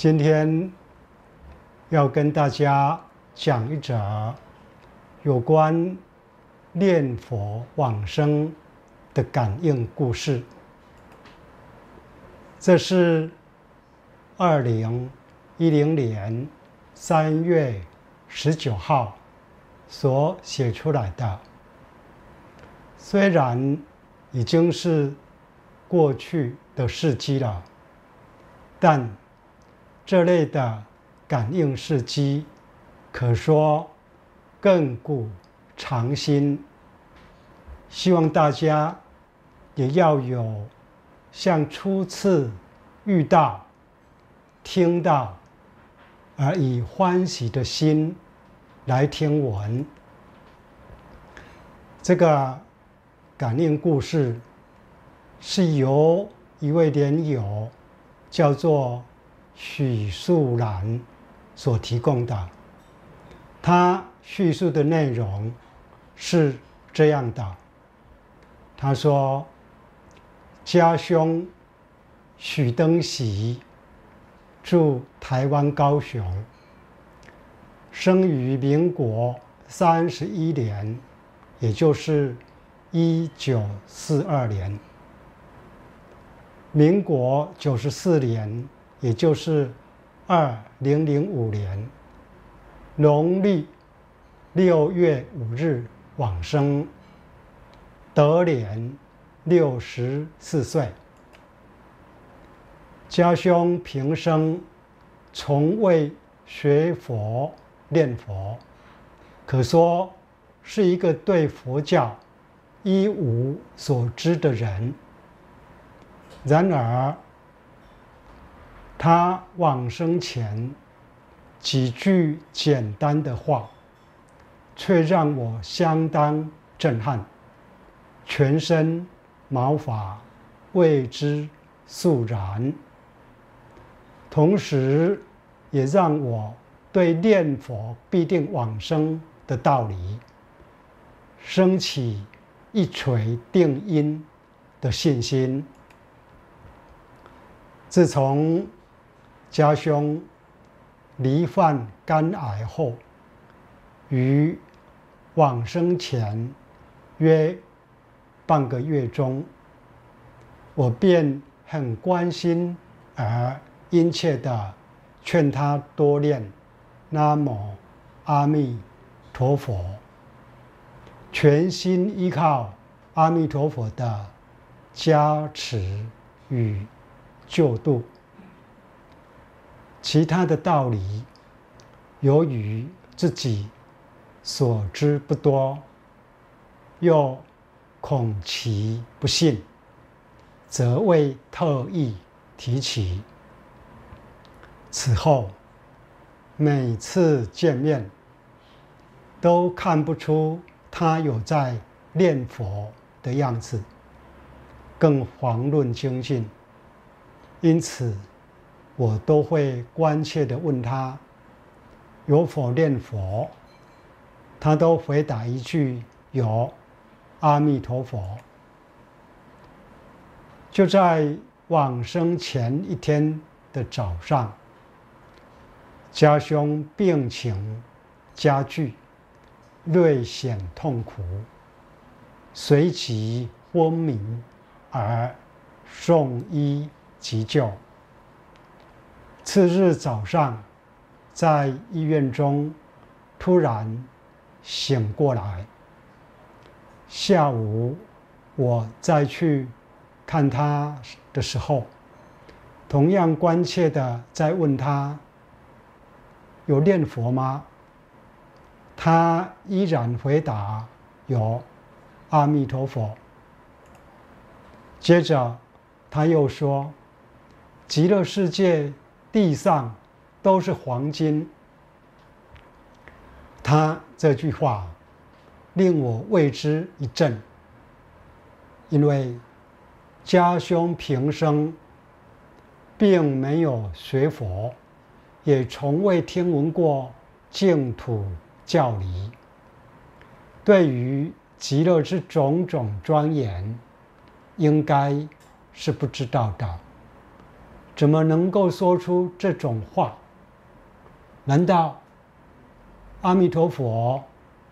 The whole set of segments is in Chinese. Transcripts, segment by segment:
今天要跟大家讲一则有关念佛往生的感应故事。这是二零一零年三月十九号所写出来的。虽然已经是过去的事迹了，但这类的感应事迹，可说亘古常新。希望大家也要有像初次遇到、听到而以欢喜的心来听闻。这个感应故事是由一位莲友叫做。许素兰所提供的，他叙述的内容是这样的：他说，家兄许登喜住台湾高雄，生于民国三十一年，也就是一九四二年。民国九十四年。也就是二零零五年农历六月五日往生，得年六十四岁。家兄平生从未学佛念佛，可说是一个对佛教一无所知的人。然而，他往生前几句简单的话，却让我相当震撼，全身毛发为之肃然，同时也让我对念佛必定往生的道理，升起一锤定音的信心。自从家兄罹患肝癌后，于往生前约半个月中，我便很关心而殷切的劝他多念“南无阿弥陀佛”，全心依靠阿弥陀佛的加持与救度。其他的道理，由于自己所知不多，又恐其不信，则未特意提起。此后，每次见面，都看不出他有在念佛的样子，更遑论精进。因此，我都会关切地问他有否念佛，他都回答一句有，阿弥陀佛。就在往生前一天的早上，家兄病情加剧，略显痛苦，随即昏迷而送医急救。次日早上，在医院中突然醒过来。下午我再去看他的时候，同样关切地在问他：“有念佛吗？”他依然回答：“有，阿弥陀佛。”接着他又说：“极乐世界。”地上都是黄金。他这句话令我为之一振，因为家兄平生并没有学佛，也从未听闻过净土教理，对于极乐之种种庄严，应该是不知道的。怎么能够说出这种话？难道阿弥陀佛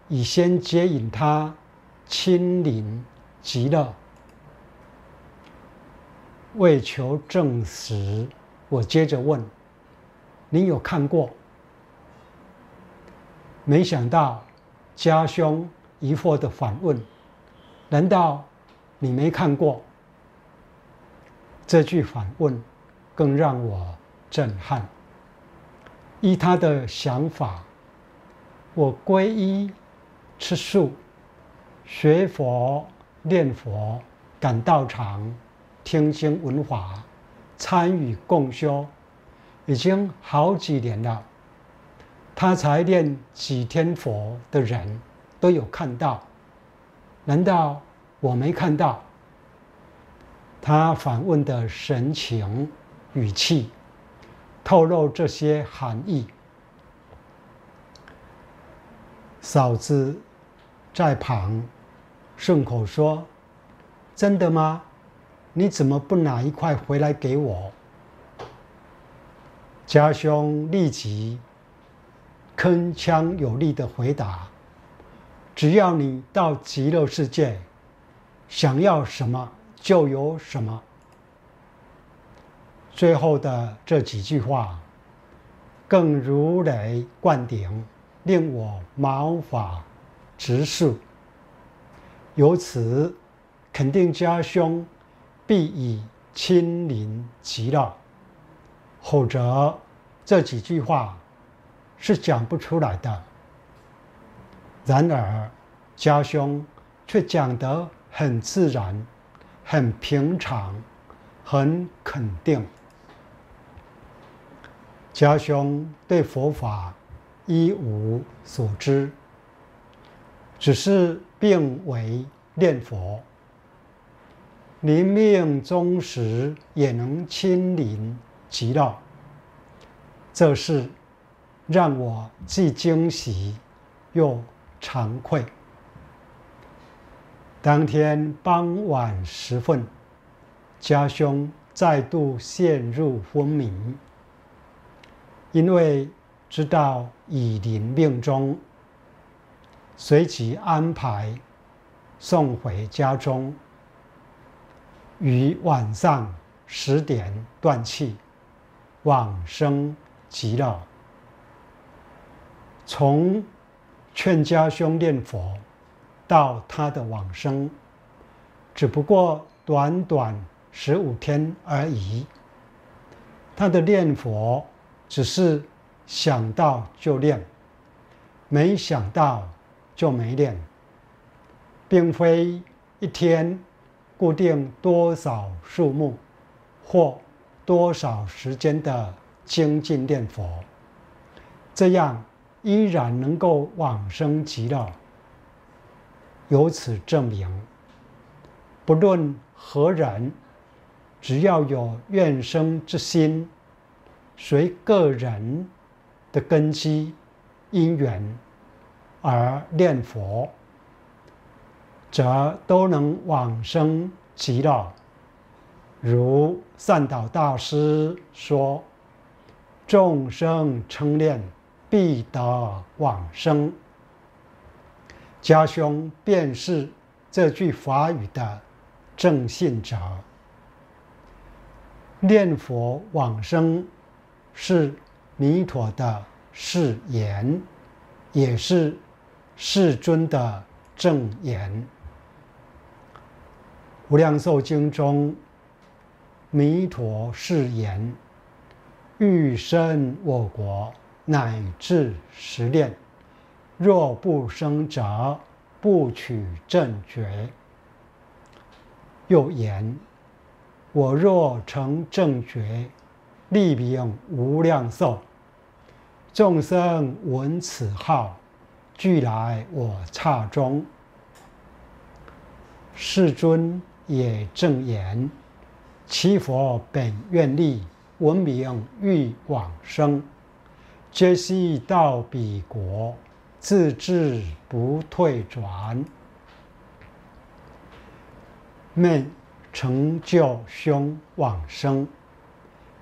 已先接引他亲临极乐？为求证实，我接着问：“你有看过？”没想到家兄疑惑的反问：“难道你没看过？”这句反问更让我震撼。依他的想法，我皈依、吃素、学佛、念佛、赶道场。听经闻法，参与共修，已经好几年了。他才念几天佛的人都有看到，难道我没看到？他反问的神情语气，透露这些含义。嫂子在旁顺口说：“真的吗？”你怎么不拿一块回来给我？家兄立即铿锵有力的回答：“只要你到极乐世界，想要什么就有什么。”最后的这几句话更如雷贯顶，令我毛发直竖。由此肯定家兄。必已亲临极乐，否则这几句话是讲不出来的。然而家兄却讲得很自然、很平常、很肯定。家兄对佛法一无所知，只是并为念佛。临命终时也能亲临极了，这事让我既惊喜又惭愧。当天傍晚时分，家兄再度陷入昏迷，因为知道已临命终，随即安排送回家中。于晚上十点断气，往生极乐。从劝家兄念佛到他的往生，只不过短短十五天而已。他的念佛只是想到就念，没想到就没念，并非一天。固定多少数目或多少时间的精进念佛，这样依然能够往生极乐。由此证明，不论何人，只要有愿生之心，随个人的根基因缘而念佛。则都能往生极乐。如善导大师说：“众生称念，必得往生。”家兄便是这句法语的正信者。念佛往生是弥陀的誓言，也是世尊的证言。无量寿经中，弥陀誓言：欲生我国，乃至十念，若不生者，不取正觉。又言：我若成正觉，立名无量寿。众生闻此号，俱来我刹中。世尊。也正言，其佛本愿力，闻名欲往生，皆悉到彼国，自致不退转。昧成就兄往生，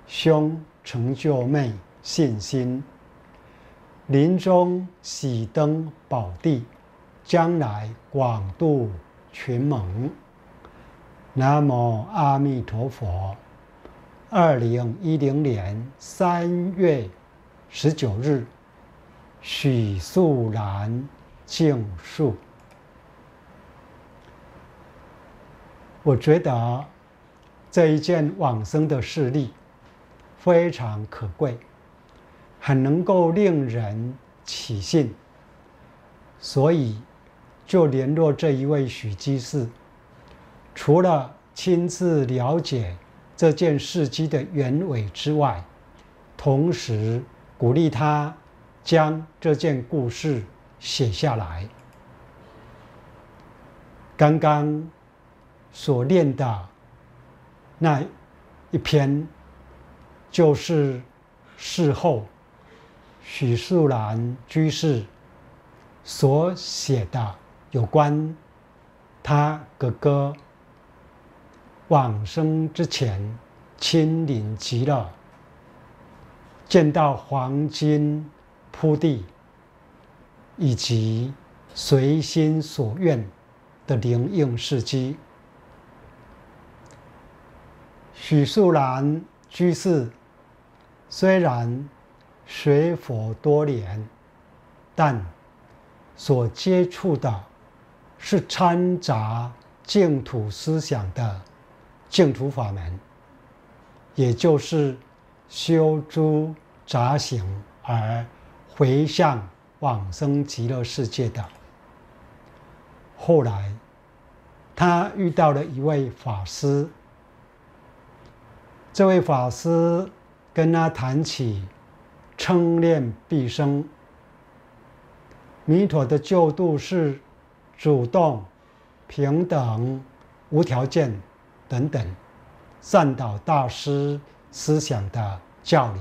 兄成就昧信心。临终喜登宝地，将来广度群蒙。南无阿弥陀佛。二零一零年三月十九日，许素兰净述。我觉得这一件往生的事例非常可贵，很能够令人起信，所以就联络这一位许居士。除了亲自了解这件事迹的原委之外，同时鼓励他将这件故事写下来。刚刚所念的那一篇，就是事后许素兰居士所写的有关他哥哥。往生之前，亲临极乐，见到黄金铺地，以及随心所愿的灵应事迹。许素兰居士虽然学佛多年，但所接触的是掺杂净土思想的。净土法门，也就是修诸杂行而回向往生极乐世界的。后来，他遇到了一位法师，这位法师跟他谈起称念毕生，弥陀的救度是主动、平等、无条件。等等，善导大师思想的教理，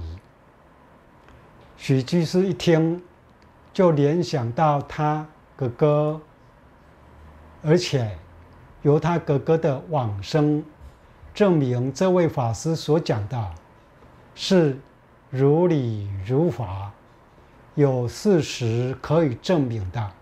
许居士一听，就联想到他哥哥，而且由他哥哥的往生，证明这位法师所讲的，是如理如法，有事实可以证明的，